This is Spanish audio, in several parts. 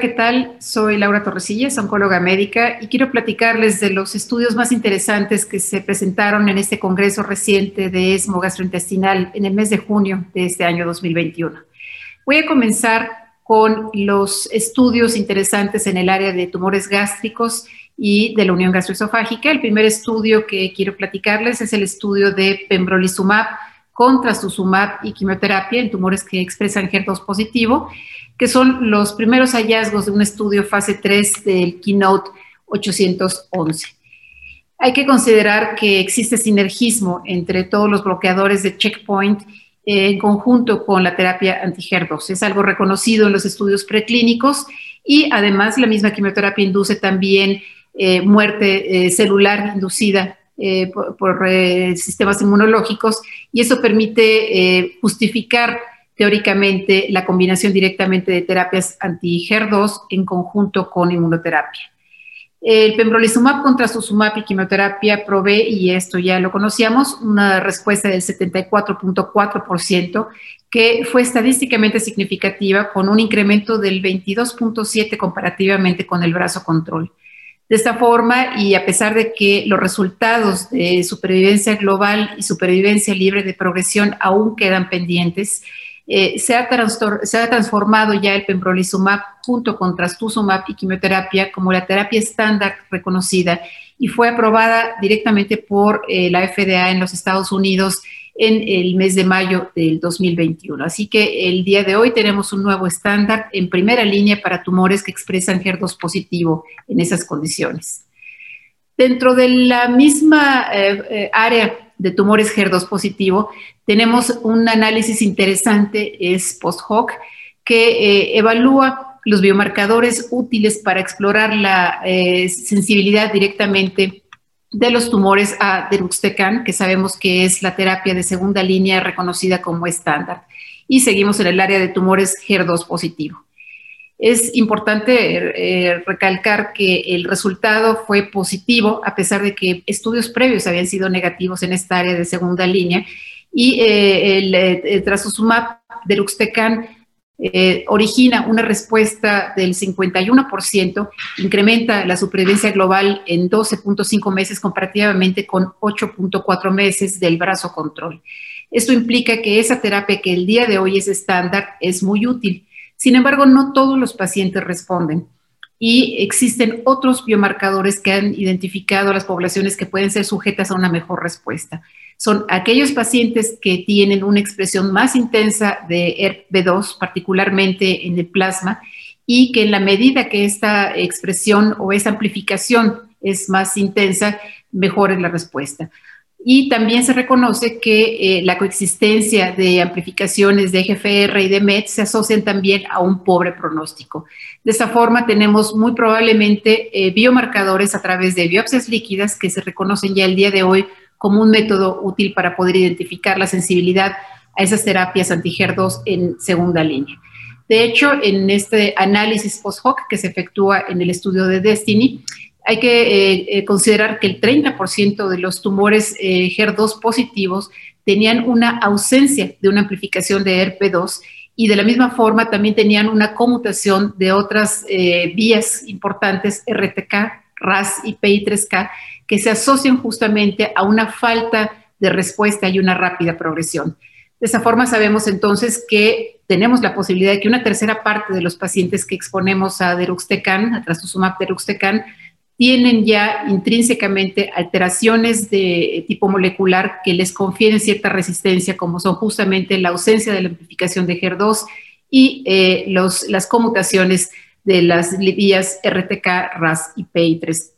¿qué tal? Soy Laura Torresillas, oncóloga médica, y quiero platicarles de los estudios más interesantes que se presentaron en este congreso reciente de ESMO gastrointestinal en el mes de junio de este año 2021. Voy a comenzar con los estudios interesantes en el área de tumores gástricos y de la unión gastroesofágica. El primer estudio que quiero platicarles es el estudio de pembrolizumab contra trastuzumab y quimioterapia en tumores que expresan HER2 positivo que son los primeros hallazgos de un estudio fase 3 del Keynote 811. Hay que considerar que existe sinergismo entre todos los bloqueadores de checkpoint en conjunto con la terapia anti-HER2. Es algo reconocido en los estudios preclínicos y además la misma quimioterapia induce también eh, muerte eh, celular inducida eh, por, por sistemas inmunológicos y eso permite justificar teóricamente la combinación directamente de terapias anti-HER2 en conjunto con inmunoterapia. El pembrolizumab contra susumab y quimioterapia provee, y esto ya lo conocíamos, una respuesta del 74.4%, que fue estadísticamente significativa con un incremento del 22.7% comparativamente con el brazo control. De esta forma, y a pesar de que los resultados de supervivencia global y supervivencia libre de progresión aún quedan pendientes, eh, se, ha transformado ya el pembrolizumab junto con trastuzumab y quimioterapia como la terapia estándar reconocida y fue aprobada directamente por eh, la FDA en los Estados Unidos en el mes de mayo del 2021. Así que el día de hoy tenemos un nuevo estándar en primera línea para tumores que expresan HER2 positivo en esas condiciones. Dentro de la misma eh, área de tumores HER2 positivo, tenemos un análisis interesante, es post-hoc, que eh, evalúa los biomarcadores útiles para explorar la eh, sensibilidad directamente de los tumores a deruxtecan, que sabemos que es la terapia de segunda línea reconocida como estándar. Y seguimos en el área de tumores HER2 positivo. Es importante eh, recalcar que el resultado fue positivo, a pesar de que estudios previos habían sido negativos en esta área de segunda línea. Y eh, el, eh, el trastuzumab deruxtecan origina una respuesta del 51%, incrementa la supervivencia global en 12.5 meses comparativamente con 8.4 meses del brazo control. Esto implica que esa terapia que el día de hoy es estándar es muy útil sin embargo, no todos los pacientes responden y existen otros biomarcadores que han identificado a las poblaciones que pueden ser sujetas a una mejor respuesta. Son aquellos pacientes que tienen una expresión más intensa de ERB2, particularmente en el plasma, y que en la medida que esta expresión o esa amplificación es más intensa, mejor es la respuesta. Y también se reconoce que eh, la coexistencia de amplificaciones de GFR y de MET se asocian también a un pobre pronóstico. De esta forma, tenemos muy probablemente eh, biomarcadores a través de biopsias líquidas que se reconocen ya el día de hoy como un método útil para poder identificar la sensibilidad a esas terapias anti-HER2 en segunda línea. De hecho, en este análisis post-hoc que se efectúa en el estudio de Destiny, hay que eh, eh, considerar que el 30% de los tumores eh, HER2 positivos tenían una ausencia de una amplificación de ERP2 y de la misma forma también tenían una conmutación de otras vías importantes, RTK, RAS y PI3K, que se asocian justamente a una falta de respuesta y una rápida progresión. De esa forma sabemos entonces que tenemos la posibilidad de que una tercera parte de los pacientes que exponemos a deruxtecan, a trastuzumab deruxtecan, tienen ya intrínsecamente alteraciones de tipo molecular que les confieren cierta resistencia, como son justamente la ausencia de la amplificación de HER2 y eh, las conmutaciones de las vías RTK, RAS y PI3K.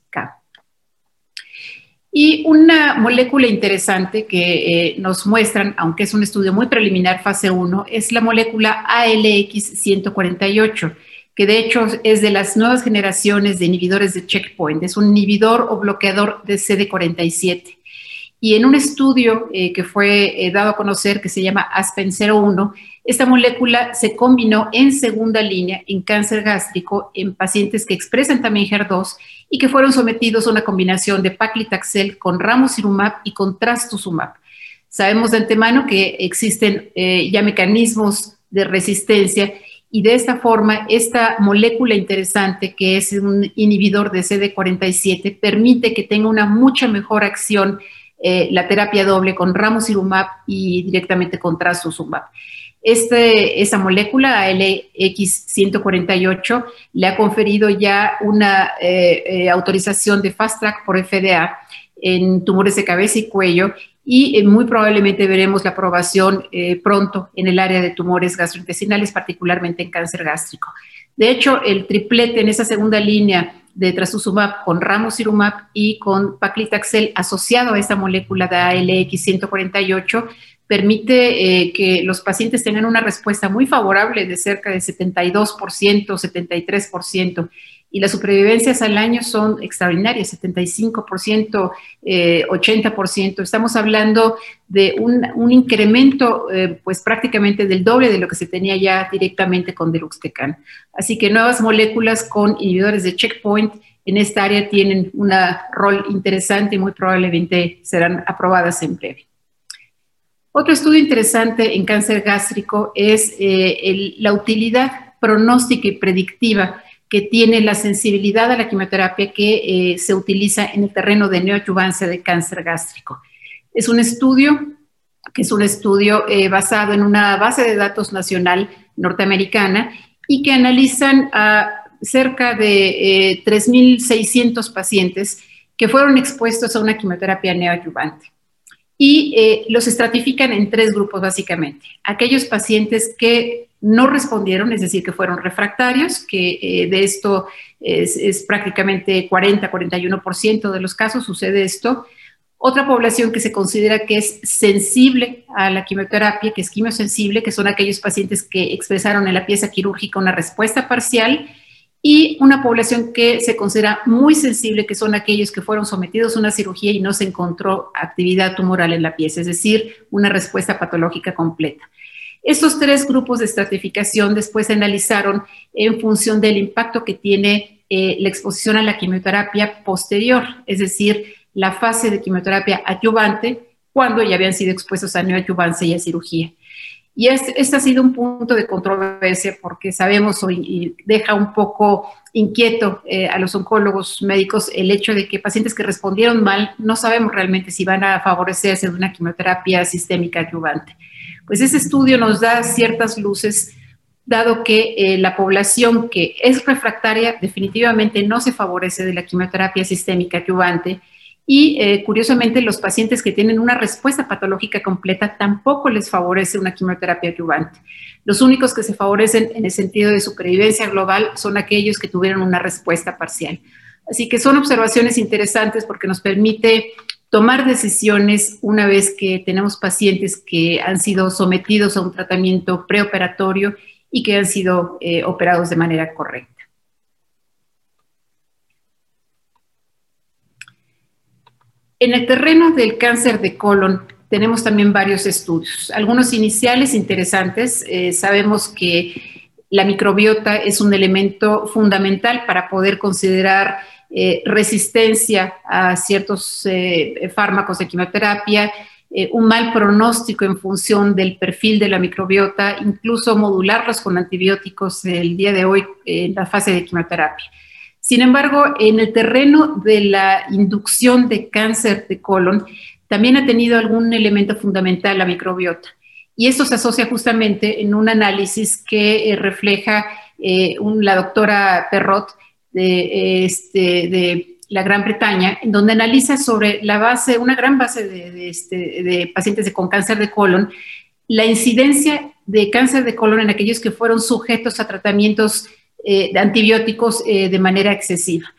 Y una molécula interesante que eh, nos muestran, aunque es un estudio muy preliminar, fase 1, es la molécula ALX148 que de hecho es de las nuevas generaciones de inhibidores de checkpoint, es un inhibidor o bloqueador de CD47. Y en un estudio eh, que fue eh, dado a conocer que se llama ASPEN-01, esta molécula se combinó en segunda línea en cáncer gástrico en pacientes que expresan también HER2 y que fueron sometidos a una combinación de paclitaxel con ramucirumab y con trastuzumab. Sabemos de antemano que existen eh, ya mecanismos de resistencia y de esta forma esta molécula interesante que es un inhibidor de CD47 permite que tenga una mucha mejor acción eh, la terapia doble con ramucirumab y directamente con trastuzumab. Este, esa molécula, ALX148, le ha conferido ya una eh, eh, autorización de Fast Track por FDA en tumores de cabeza y cuello y eh, muy probablemente veremos la aprobación pronto en el área de tumores gastrointestinales, particularmente en cáncer gástrico. De hecho, el triplete en esa segunda línea de trastuzumab con ramucirumab y con paclitaxel asociado a esta molécula de ALX148 permite eh, que los pacientes tengan una respuesta muy favorable de cerca de 72%, 73%, y las supervivencias al año son extraordinarias, 75%, 80%. Eh, Estamos hablando de un, incremento eh, pues prácticamente del doble de lo que se tenía ya directamente con Deluxtecan. Así que nuevas moléculas con inhibidores de checkpoint en esta área tienen un rol interesante y muy probablemente serán aprobadas en breve. Otro estudio interesante en cáncer gástrico es eh, la utilidad pronóstica y predictiva que tiene la sensibilidad a la quimioterapia que eh, se utiliza en el terreno de neoadyuvancia de cáncer gástrico. Es un estudio que es un estudio eh, basado en una base de datos nacional norteamericana y que analizan a cerca de 3.600 pacientes que fueron expuestos a una quimioterapia neoadyuvante y eh, los estratifican en tres grupos básicamente. Aquellos pacientes que no respondieron, es decir, que fueron refractarios, que eh, de esto es, prácticamente 40-41% de los casos sucede esto. Otra población que se considera que es sensible a la quimioterapia, que es quimiosensible, que son aquellos pacientes que expresaron en la pieza quirúrgica una respuesta parcial y una población que se considera muy sensible, que son aquellos que fueron sometidos a una cirugía y no se encontró actividad tumoral en la pieza, es decir, una respuesta patológica completa. Estos tres grupos de estratificación después se analizaron en función del impacto que tiene eh, la exposición a la quimioterapia posterior, es decir, la fase de quimioterapia adyuvante cuando ya habían sido expuestos a neoadyuvancia y a cirugía. Y este, ha sido un punto de controversia porque sabemos y deja un poco inquieto eh, a los oncólogos médicos el hecho de que pacientes que respondieron mal no sabemos realmente si van a favorecerse de una quimioterapia sistémica adyuvante. Pues ese estudio nos da ciertas luces, dado que eh, la población que es refractaria definitivamente no se favorece de la quimioterapia sistémica adyuvante y eh, curiosamente, los pacientes que tienen una respuesta patológica completa tampoco les favorece una quimioterapia adyuvante. Los únicos que se favorecen en el sentido de supervivencia global son aquellos que tuvieron una respuesta parcial. Así que son observaciones interesantes porque nos permite tomar decisiones una vez que tenemos pacientes que han sido sometidos a un tratamiento preoperatorio y que han sido eh, operados de manera correcta. En el terreno del cáncer de colon tenemos también varios estudios, algunos iniciales interesantes. Eh, sabemos que la microbiota es un elemento fundamental para poder considerar eh, resistencia a ciertos eh, fármacos de quimioterapia, un mal pronóstico en función del perfil de la microbiota, incluso modularlos con antibióticos el día de hoy en la fase de quimioterapia. Sin embargo, en el terreno de la inducción de cáncer de colon, también ha tenido algún elemento fundamental la microbiota. Y esto se asocia justamente en un análisis que eh, refleja eh, la doctora Perrot de, este, de, la Gran Bretaña, en donde analiza sobre la base, una gran base de, este, de pacientes con cáncer de colon, la incidencia de cáncer de colon en aquellos que fueron sujetos a tratamientos eh, de antibióticos eh, de manera excesiva.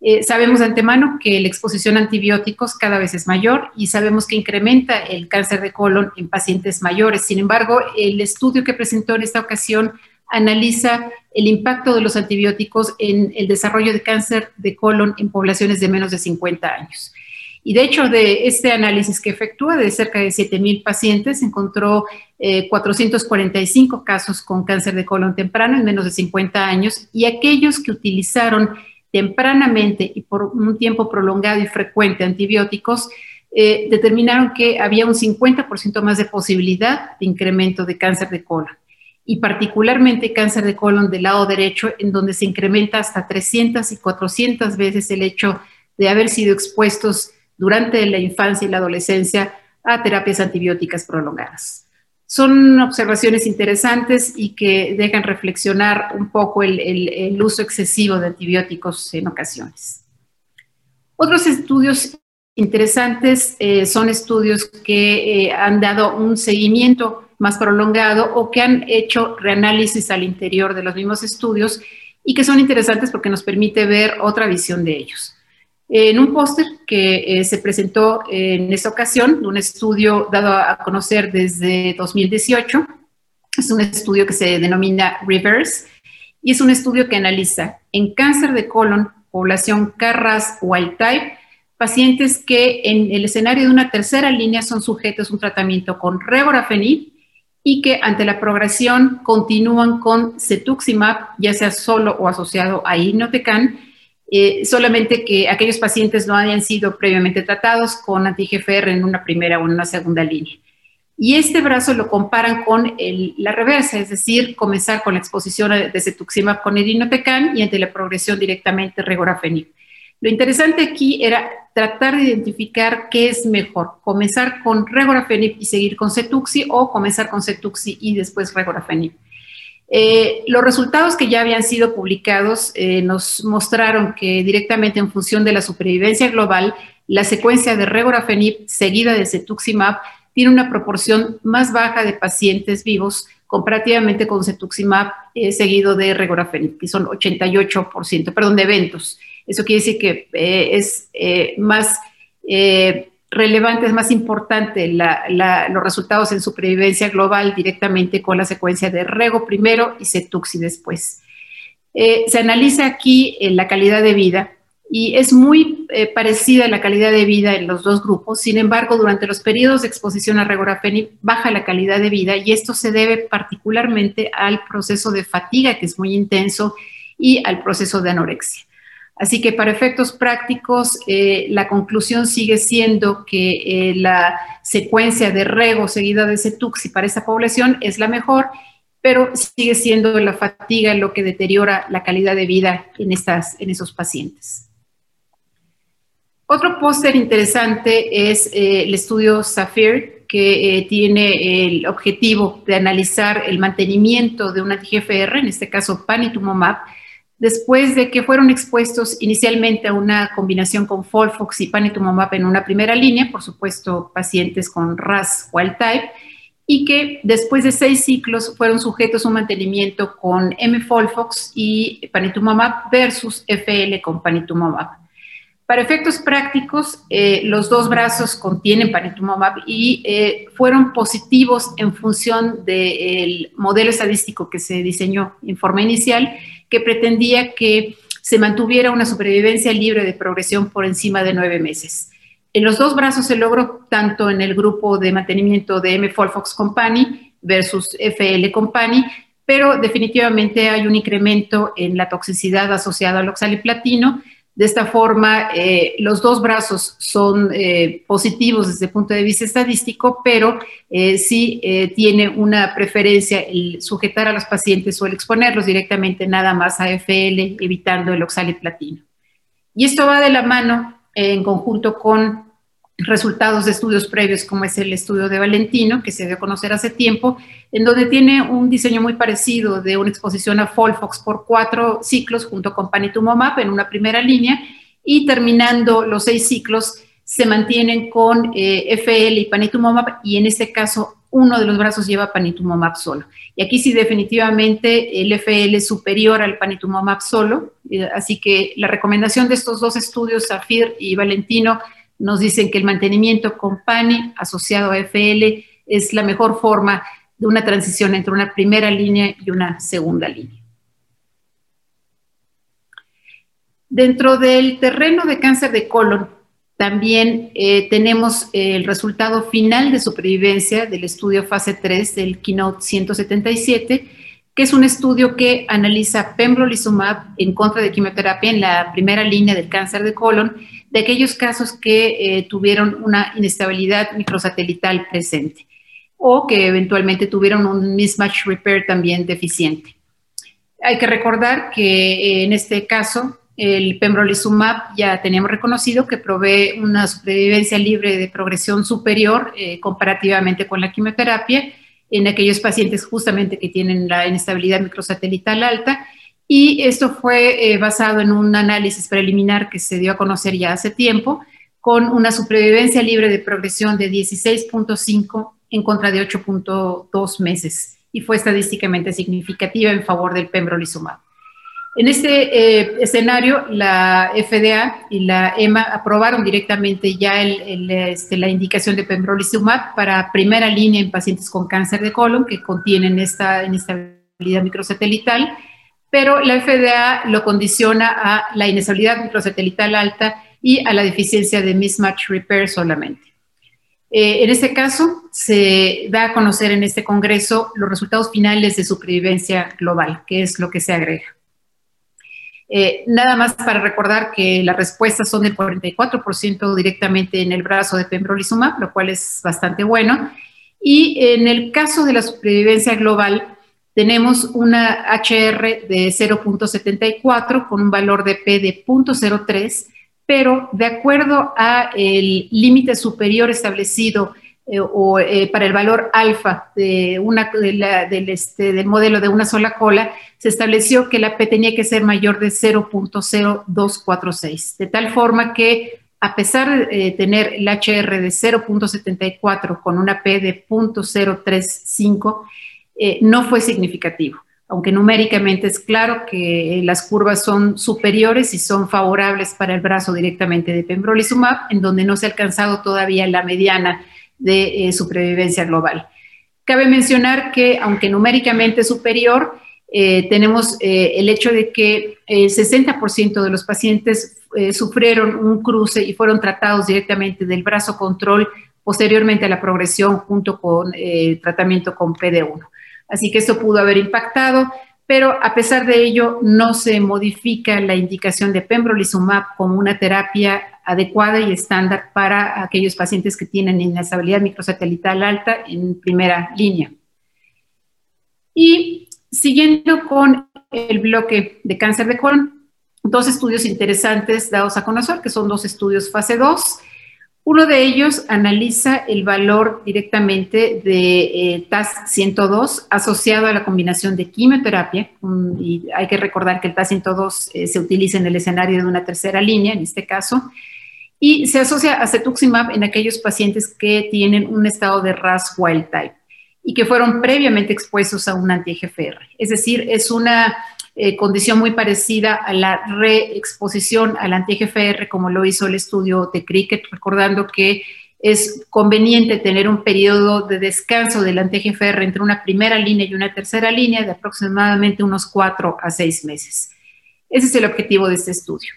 Eh, sabemos de antemano que la exposición a antibióticos cada vez es mayor y sabemos que incrementa el cáncer de colon en pacientes mayores. Sin embargo, el estudio que presentó en esta ocasión analiza el impacto de los antibióticos en el desarrollo de cáncer de colon en poblaciones de menos de 50 años. Y de hecho, de este análisis que efectúa de cerca de 7.000 pacientes, encontró 445 eh, casos con cáncer de colon temprano en menos de 50 años y aquellos que utilizaron tempranamente y por un tiempo prolongado y frecuente antibióticos, eh, determinaron que había un 50% más de posibilidad de incremento de cáncer de colon. y particularmente cáncer de colon del lado derecho, en donde se incrementa hasta 300 y 400 veces el hecho de haber sido expuestos durante la infancia y la adolescencia a terapias antibióticas prolongadas. Son observaciones interesantes y que dejan reflexionar un poco el, uso excesivo de antibióticos en ocasiones. Otros estudios interesantes eh, son estudios que eh, han dado un seguimiento más prolongado o que han hecho reanálisis al interior de los mismos estudios y que son interesantes porque nos permite ver otra visión de ellos en un póster que eh, se presentó en esta ocasión, un estudio dado a conocer desde 2018. Es un estudio que se denomina Reverse y es un estudio que analiza en cáncer de colon, población KRAS wild type, pacientes que en el escenario de una tercera línea son sujetos a un tratamiento con regorafenib y que ante la progresión continúan con cetuximab, ya sea solo o asociado a irinotecan, eh, solamente que aquellos pacientes no hayan sido previamente tratados con anti-GFR en una primera o en una segunda línea. Y este brazo lo comparan con la reversa, es decir, comenzar con la exposición de cetuximab con irinotecan y ante la progresión directamente regorafenib. Lo interesante aquí era tratar de identificar qué es mejor, comenzar con regorafenib y seguir con cetuxi o comenzar con cetuxi y después regorafenib. Eh, los resultados que ya habían sido publicados eh, nos mostraron que directamente en función de la supervivencia global, la secuencia de regorafenib seguida de cetuximab tiene una proporción más baja de pacientes vivos comparativamente con cetuximab eh, seguido de regorafenib, que son 88%, perdón, de eventos. Eso quiere decir que es más relevante, es más importante los resultados en supervivencia global directamente con la secuencia de Rego primero y Cetuxi después. Eh, se analiza aquí eh, la calidad de vida y es muy eh, parecida la calidad de vida en los dos grupos. Sin embargo, durante los periodos de exposición a regorafenib baja la calidad de vida y esto se debe particularmente al proceso de fatiga que es muy intenso y al proceso de anorexia. Así que para efectos prácticos, eh, la conclusión sigue siendo que eh, la secuencia de rego seguida de cetuxi para esa población es la mejor, pero sigue siendo la fatiga lo que deteriora la calidad de vida en, estas, en esos pacientes. Otro póster interesante es eh, el estudio SAFIR, que tiene el objetivo de analizar el mantenimiento de una GFR, en este caso panitumomab, después de que fueron expuestos inicialmente a una combinación con Folfox y Panitumumab en una primera línea, por supuesto pacientes con RAS wild type, y que después de seis ciclos fueron sujetos a un mantenimiento con M-Folfox y Panitumumab versus FL con Panitumumab. Para efectos prácticos, eh, los dos brazos contienen panitumumab y eh, fueron positivos en función del modelo estadístico que se diseñó en forma inicial, que pretendía que se mantuviera una supervivencia libre de progresión por encima de nueve meses. En los dos brazos se logró tanto en el grupo de mantenimiento de M-Folfox Company versus FL Company, pero definitivamente hay un incremento en la toxicidad asociada al oxaliplatino, de esta forma, eh, los dos brazos son eh, positivos desde el punto de vista estadístico, pero eh, sí tiene una preferencia el sujetar a los pacientes o el exponerlos directamente nada más a FL, evitando el oxaliplatino. Y esto va de la mano en conjunto con resultados de estudios previos, como es el estudio de Valentino, que se dio a conocer hace tiempo, en donde tiene un diseño muy parecido de una exposición a Folfox por cuatro ciclos junto con panitumomab en una primera línea y terminando los seis ciclos se mantienen con eh, FL y panitumomab y en este caso uno de los brazos lleva panitumomab solo. Y aquí sí definitivamente el FL es superior al panitumomab solo, eh, así que la recomendación de estos dos estudios, Zafir y Valentino, nos dicen que el mantenimiento con PANI asociado a FL es la mejor forma de una transición entre una primera línea y una segunda línea. Dentro del terreno de cáncer de colon, también eh, tenemos el resultado final de supervivencia del estudio fase 3 del Keynote 177, que es un estudio que analiza pembrolizumab en contra de quimioterapia en la primera línea del cáncer de colon de aquellos casos que eh, tuvieron una inestabilidad microsatelital presente. o que eventualmente tuvieron un mismatch repair también deficiente. Hay que recordar que eh, en este caso el pembrolizumab ya tenemos reconocido que provee una supervivencia libre de progresión superior eh, comparativamente con la quimioterapia en aquellos pacientes justamente que tienen la inestabilidad microsatelital alta y esto fue eh, basado en un análisis preliminar que se dio a conocer ya hace tiempo, con una supervivencia libre de progresión de 16.5 en contra de 8.2 meses, y fue estadísticamente significativa en favor del pembrolizumab. En este eh, escenario, la FDA y la EMA aprobaron directamente ya este, la indicación de pembrolizumab para primera línea en pacientes con cáncer de colon que contienen esta inestabilidad microsatelital pero la FDA lo condiciona a la inestabilidad microsatelital alta y a la deficiencia de mismatch repair solamente. Eh, en este caso, se da a conocer en este Congreso los resultados finales de supervivencia global, que es lo que se agrega. Eh, nada más para recordar que las respuestas son del 44% directamente en el brazo de pembrolizumab, lo cual es bastante bueno. Y en el caso de la supervivencia global, tenemos una HR de 0.74 con un valor de P de 0.03, pero de acuerdo a el límite superior establecido eh, o, eh, para el valor alfa de una, del, este, del modelo de una sola cola, se estableció que la P tenía que ser mayor de 0.0246, de tal forma que a pesar de tener el HR de 0.74 con una P de 0.035, eh, no fue significativo, aunque numéricamente es claro que las curvas son superiores y son favorables para el brazo directamente de pembrolizumab, en donde no se ha alcanzado todavía la mediana de eh, supervivencia global. Cabe mencionar que, aunque numéricamente superior, eh, tenemos el hecho de que el 60% de los pacientes sufrieron un cruce y fueron tratados directamente del brazo control posteriormente a la progresión junto con tratamiento con PD1. Así que esto pudo haber impactado, pero a pesar de ello no se modifica la indicación de pembrolizumab como una terapia adecuada y estándar para aquellos pacientes que tienen inestabilidad microsatelital alta en primera línea. Y siguiendo con el bloque de cáncer de colon, dos estudios interesantes dados a conocer, que son dos estudios fase 2. Uno de ellos analiza el valor directamente de eh, TAS-102 asociado a la combinación de quimioterapia, y hay que recordar que el TAS-102 eh, se utiliza en el escenario de una tercera línea, en este caso, y se asocia a cetuximab en aquellos pacientes que tienen un estado de RAS wild type y que fueron previamente expuestos a un anti-EGFR. Es decir, es una eh, condición muy parecida a la reexposición al anti-GFR, como lo hizo el estudio de Cricket, recordando que es conveniente tener un periodo de descanso del anti-GFR entre una primera línea y una tercera línea de aproximadamente unos cuatro a seis meses. Ese es el objetivo de este estudio.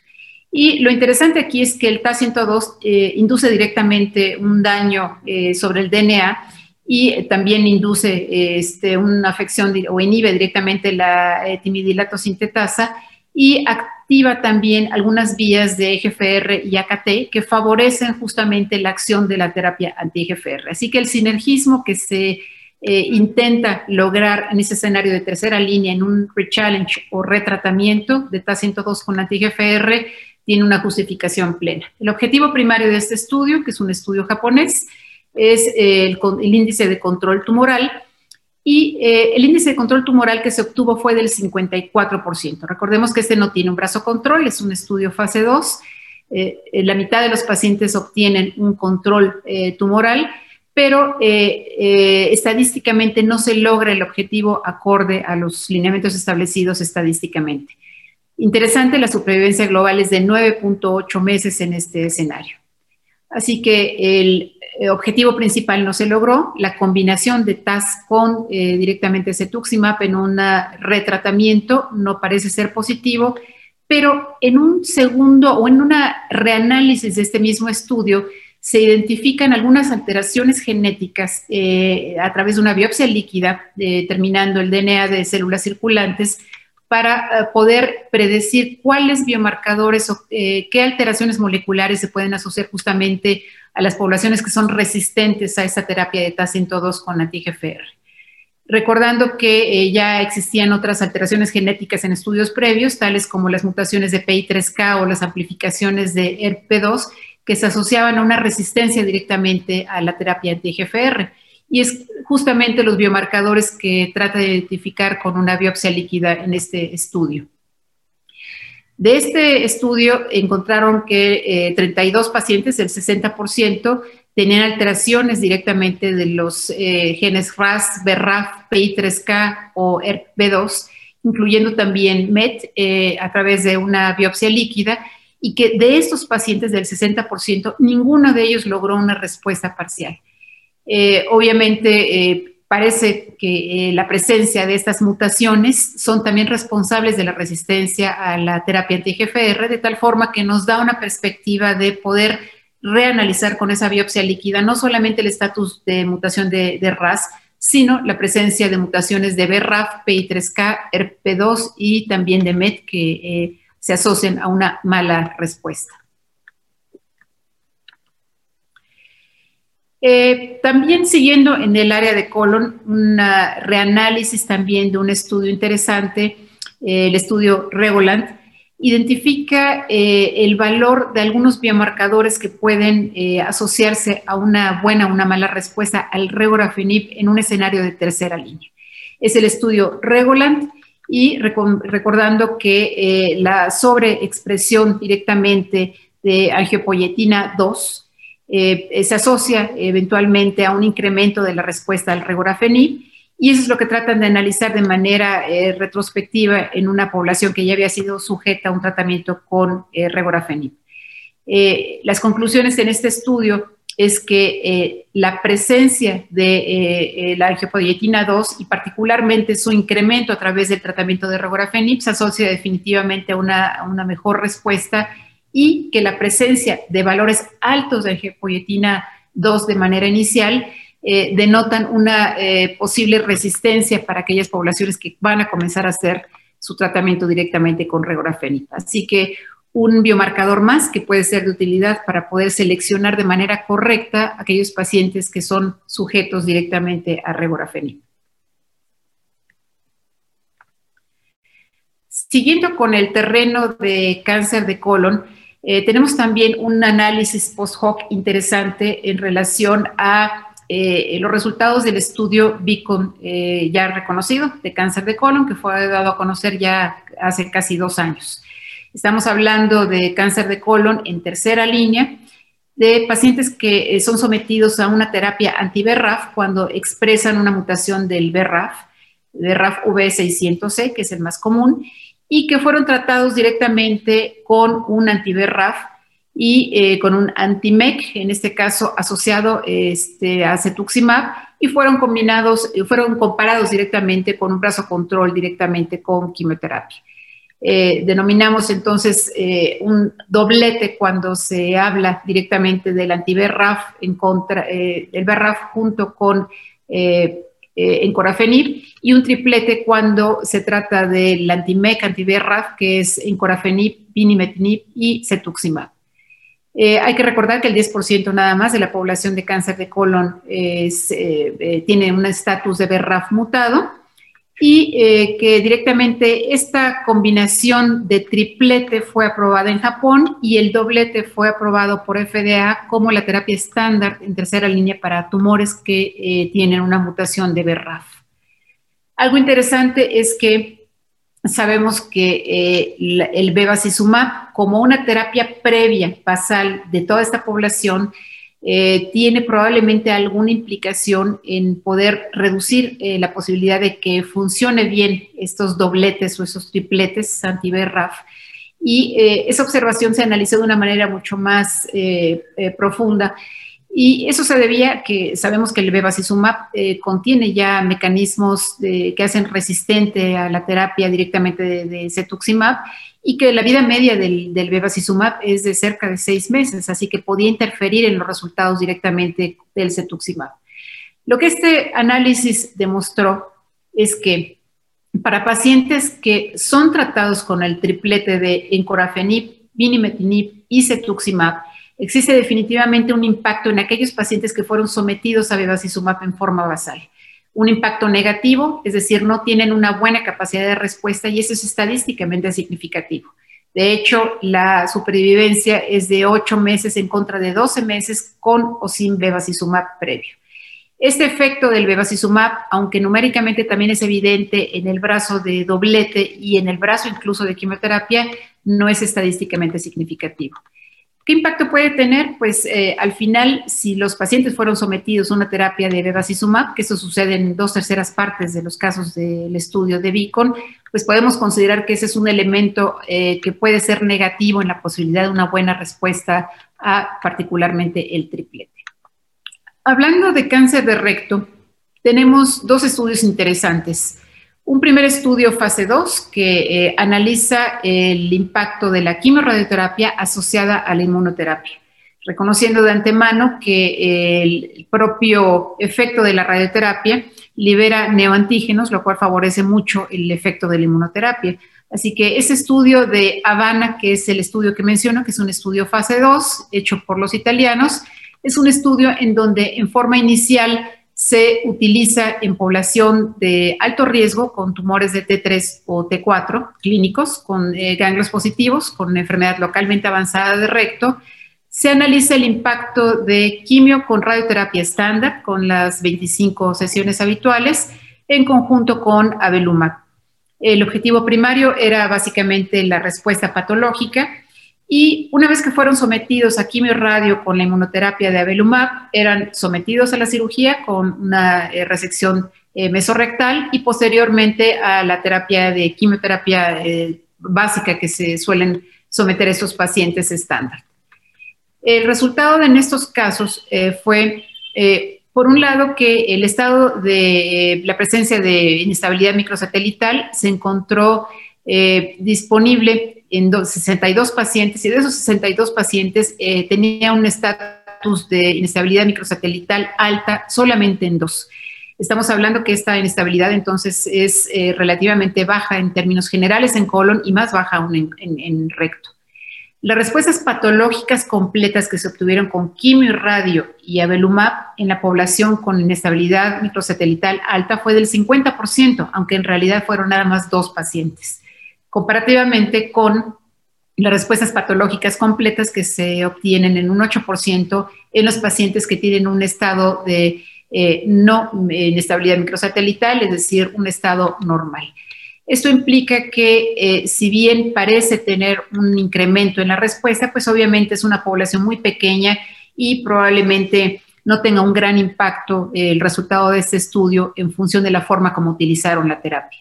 Y lo interesante aquí es que el TAS-102 eh, induce directamente un daño eh, sobre el DNA y también induce este, una afección o inhibe directamente la eh, timidilato sintetasa y activa también algunas vías de EGFR y AKT que favorecen justamente la acción de la terapia anti-EGFR. Así que el sinergismo que se eh, intenta lograr en ese escenario de tercera línea en un rechallenge o retratamiento de TAS-102 con anti-EGFR tiene una justificación plena. El objetivo primario de este estudio, que es un estudio japonés, es el, índice de control tumoral y eh, el índice de control tumoral que se obtuvo fue del 54%. Recordemos que este no tiene un brazo control, es un estudio fase 2. Eh, la mitad de los pacientes obtienen un control eh, tumoral, pero estadísticamente no se logra el objetivo acorde a los lineamientos establecidos estadísticamente. Interesante, la supervivencia global es de 9.8 meses en este escenario. Así que el eh, objetivo principal no se logró. La combinación de TAS con eh, directamente cetuximab en un retratamiento no parece ser positivo, pero en un segundo o en una reanálisis de este mismo estudio se identifican algunas alteraciones genéticas eh, a través de una biopsia líquida, determinando el DNA de células circulantes para poder predecir cuáles biomarcadores o qué alteraciones moleculares se pueden asociar justamente a las poblaciones que son resistentes a esta terapia de TAS 2 con anti-GFR. Recordando que eh, ya existían otras alteraciones genéticas en estudios previos, tales como las mutaciones de PI3K o las amplificaciones de ERP2, que se asociaban a una resistencia directamente a la terapia anti-GFR. Y es justamente los biomarcadores que trata de identificar con una biopsia líquida en este estudio. De este estudio encontraron que 32 eh, pacientes, el 60%, tenían alteraciones directamente de los eh, genes RAS, BRAF, PI3K o ERP2, incluyendo también MET eh, a través de una biopsia líquida, y que de estos pacientes del 60%, ninguno de ellos logró una respuesta parcial. Obviamente, parece que eh, la presencia de estas mutaciones son también responsables de la resistencia a la terapia anti-GFR, de tal forma que nos da una perspectiva de poder reanalizar con esa biopsia líquida no solamente el estatus de mutación de, RAS, sino la presencia de mutaciones de BRAF, PI3K, ERP2 y también de MET que eh, se asocian a una mala respuesta. Eh, también siguiendo en el área de colon, un reanálisis también de un estudio interesante, eh, el estudio Regoland, identifica eh, el valor de algunos biomarcadores que pueden asociarse a una buena o una mala respuesta al regorafenib en un escenario de tercera línea. Es el estudio Regoland y recordando que la sobreexpresión directamente de angiopoyetina 2 eh, se asocia eventualmente a un incremento de la respuesta al regorafenib y eso es lo que tratan de analizar de manera eh, retrospectiva en una población que ya había sido sujeta a un tratamiento con eh, regorafenib. las conclusiones en este estudio es que la presencia de la angiopoietina 2 y particularmente su incremento a través del tratamiento de regorafenib se asocia definitivamente a a una mejor respuesta y que la presencia de valores altos de angiopoietina 2 de manera inicial eh, denotan una eh, posible resistencia para aquellas poblaciones que van a comenzar a hacer su tratamiento directamente con regorafenib. Así que un biomarcador más que puede ser de utilidad para poder seleccionar de manera correcta aquellos pacientes que son sujetos directamente a regorafenib. Siguiendo con el terreno de cáncer de colon, eh, tenemos también un análisis post-hoc interesante en relación a eh, los resultados del estudio Beacon eh, ya reconocido de cáncer de colon, que fue dado a conocer ya hace casi dos años. Estamos hablando de cáncer de colon en tercera línea, de pacientes que son sometidos a una terapia anti-BRAF cuando expresan una mutación del BRAF, BRAF V600C, que es el más común, y que fueron tratados directamente con un anti-BRAF y eh, con un anti-MEC, en este caso asociado este, a cetuximab, y fueron combinados, eh, fueron comparados directamente con un brazo control, directamente con quimioterapia. Eh, denominamos entonces un doblete cuando se habla directamente del anti-BRAF en contra, del BRAF junto con eh, en corafenib y un triplete cuando se trata del antimec, antiberraf, que es encorafenib, pinimetinib y cetuximab. Eh, hay que recordar que el 10% nada más de la población de cáncer de colon eh, tiene un estatus de BRAF mutado y eh, que directamente esta combinación de triplete fue aprobada en Japón y el doblete fue aprobado por FDA como la terapia estándar en tercera línea para tumores que eh, tienen una mutación de BRAF. Algo interesante es que sabemos que eh, el bevacizumab como una terapia previa basal de toda esta población eh, tiene probablemente alguna implicación en poder reducir eh, la posibilidad de que funcione bien estos dobletes o esos tripletes anti-BRAF. Y eh, esa observación se analizó de una manera mucho más profunda. Y eso se debía a que sabemos que el bevacizumab contiene ya mecanismos que hacen resistente a la terapia directamente de, de cetuximab y que la vida media del, del bevacizumab es de cerca de seis meses, así que podía interferir en los resultados directamente del cetuximab. Lo que este análisis demostró es que para pacientes que son tratados con el triplete de encorafenib, binimetinib y cetuximab, existe definitivamente un impacto en aquellos pacientes que fueron sometidos a bevacizumab en forma basal. Un impacto negativo, es decir, no tienen una buena capacidad de respuesta y eso es estadísticamente significativo. De hecho, la supervivencia es de 8 meses en contra de 12 meses con o sin bevacizumab previo. Este efecto del bevacizumab, aunque numéricamente también es evidente en el brazo de doblete y en el brazo incluso de quimioterapia, no es estadísticamente significativo. ¿Qué impacto puede tener? Pues eh, al final, si los pacientes fueron sometidos a una terapia de bevacizumab, que eso sucede en dos terceras partes de los casos del estudio de Beacon, pues podemos considerar que ese es un elemento eh, que puede ser negativo en la posibilidad de una buena respuesta a particularmente el triplete. Hablando de cáncer de recto, tenemos dos estudios interesantes. Un primer estudio fase 2 que eh, analiza el impacto de la quimioradioterapia asociada a la inmunoterapia, reconociendo de antemano que el propio efecto de la radioterapia libera neoantígenos, lo cual favorece mucho el efecto de la inmunoterapia. Así que ese estudio de Habana, que es el estudio que menciono, que es un estudio fase 2 hecho por los italianos, es un estudio en donde en forma inicial se utiliza en población de alto riesgo con tumores de T3 o T4 clínicos, con eh, ganglios positivos, con enfermedad localmente avanzada de recto. Se analiza el impacto de quimio con radioterapia estándar, con las 25 sesiones habituales, en conjunto con Avelumab. El objetivo primario era básicamente la respuesta patológica y una vez que fueron sometidos a quimio-radio con la inmunoterapia de Avelumab, eran sometidos a la cirugía con una eh, resección eh, mesorrectal y posteriormente a la terapia de quimioterapia eh, básica que se suelen someter a estos pacientes estándar. El resultado en estos casos fue, por un lado, que el estado de la presencia de inestabilidad microsatelital se encontró disponible en 62 pacientes y de esos 62 pacientes eh, tenía un estatus de inestabilidad microsatelital alta solamente en dos. Estamos hablando que esta inestabilidad entonces es eh, relativamente baja en términos generales en colon y más baja aún en, recto. Las respuestas patológicas completas que se obtuvieron con quimio y radio y avelumab en la población con inestabilidad microsatelital alta fue del 50%, aunque en realidad fueron nada más dos pacientes comparativamente con las respuestas patológicas completas que se obtienen en un 8% en los pacientes que tienen un estado de eh, no inestabilidad microsatelital, es decir, un estado normal. Esto implica que eh, si bien parece tener un incremento en la respuesta, pues obviamente es una población muy pequeña y probablemente no tenga un gran impacto el resultado de este estudio en función de la forma como utilizaron la terapia.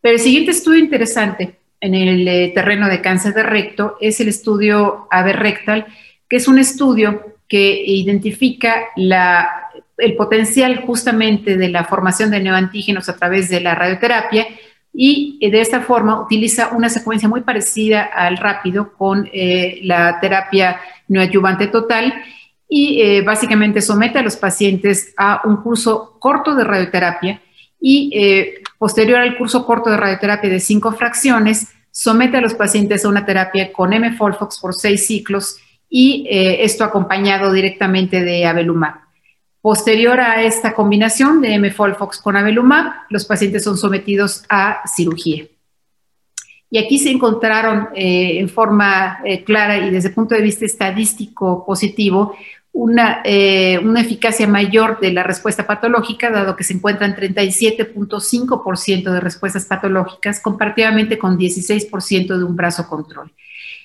Pero el siguiente estudio interesante en el eh, terreno de cáncer de recto es el estudio AVE rectal, que es un estudio que identifica el potencial justamente de la formación de neoantígenos a través de la radioterapia y eh, de esta forma utiliza una secuencia muy parecida al rápido con eh, la terapia neoadyuvante total y básicamente somete a los pacientes a un curso corto de radioterapia y eh, posterior al curso corto de radioterapia de cinco fracciones, somete a los pacientes a una terapia con M-Folfox por seis ciclos y eh, esto acompañado directamente de Avelumab. Posterior a esta combinación de M-Folfox con Avelumab, los pacientes son sometidos a cirugía. Y aquí se encontraron eh, en forma clara y desde el punto de vista estadístico positivo una, eh, una, eficacia mayor de la respuesta patológica, dado que se encuentran 37.5% de respuestas patológicas comparativamente con 16% de un brazo control.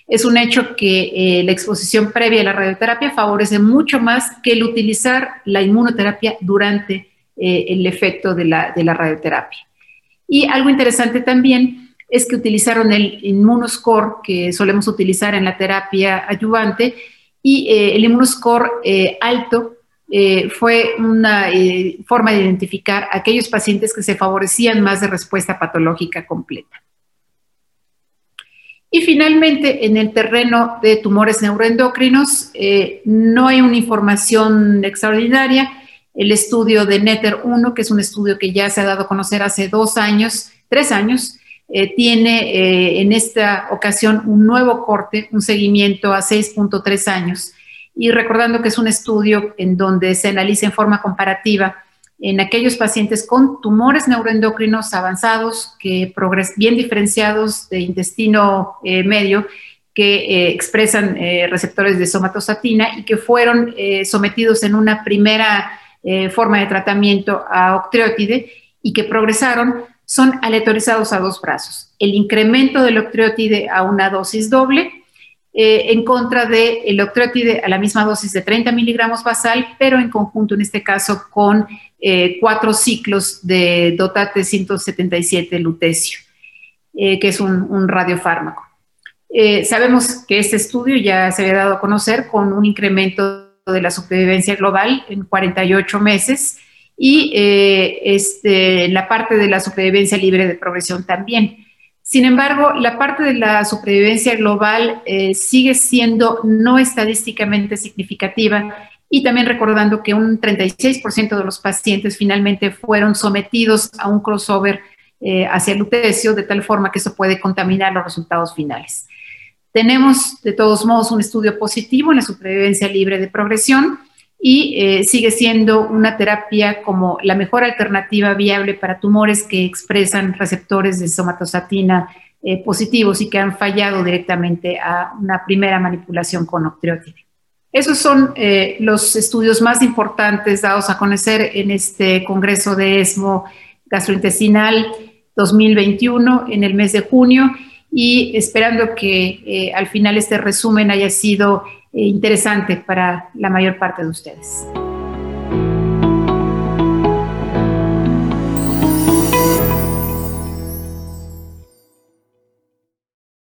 Es un hecho que eh, la exposición previa a la radioterapia favorece mucho más que el utilizar la inmunoterapia durante eh, el efecto de la, de la radioterapia. Y algo interesante también es que utilizaron el Immunoscore que solemos utilizar en la terapia adyuvante, y eh, el inmunoscore eh, alto eh, fue una forma de identificar aquellos pacientes que se favorecían más de respuesta patológica completa. Y finalmente, en el terreno de tumores neuroendocrinos, no hay una información extraordinaria. El estudio de NETER 1, que es un estudio que ya se ha dado a conocer hace dos años, tres años, tiene en esta ocasión un nuevo corte, un seguimiento a 6.3 años. Y recordando que es un estudio en donde se analiza en forma comparativa en aquellos pacientes con tumores neuroendocrinos avanzados, que bien diferenciados de intestino eh, medio, que eh, expresan eh, receptores de somatostatina y que fueron sometidos en una primera forma de tratamiento a octreotide y que progresaron, son aleatorizados a dos brazos. El incremento del octreotide a una dosis doble eh, en contra del el octreotide a la misma dosis de 30 miligramos basal, pero en conjunto en este caso con eh, cuatro ciclos de dotate 177 lutecio, eh, que es un, radiofármaco. sabemos que este estudio ya se había dado a conocer con un incremento de la supervivencia global en 48 meses y este, la parte de la supervivencia libre de progresión también. Sin embargo, la parte de la supervivencia global eh, sigue siendo no estadísticamente significativa y también recordando que un 36% de los pacientes finalmente fueron sometidos a un crossover eh, hacia el lutecio, de tal forma que eso puede contaminar los resultados finales. Tenemos, de todos modos, un estudio positivo en la supervivencia libre de progresión y eh, sigue siendo una terapia como la mejor alternativa viable para tumores que expresan receptores de somatostatina eh, positivos y que han fallado directamente a una primera manipulación con octreotide. Esos son eh, los estudios más importantes dados a conocer en este Congreso de ESMO Gastrointestinal 2021 en el mes de junio y esperando que al final este resumen haya sido interesante para la mayor parte de ustedes.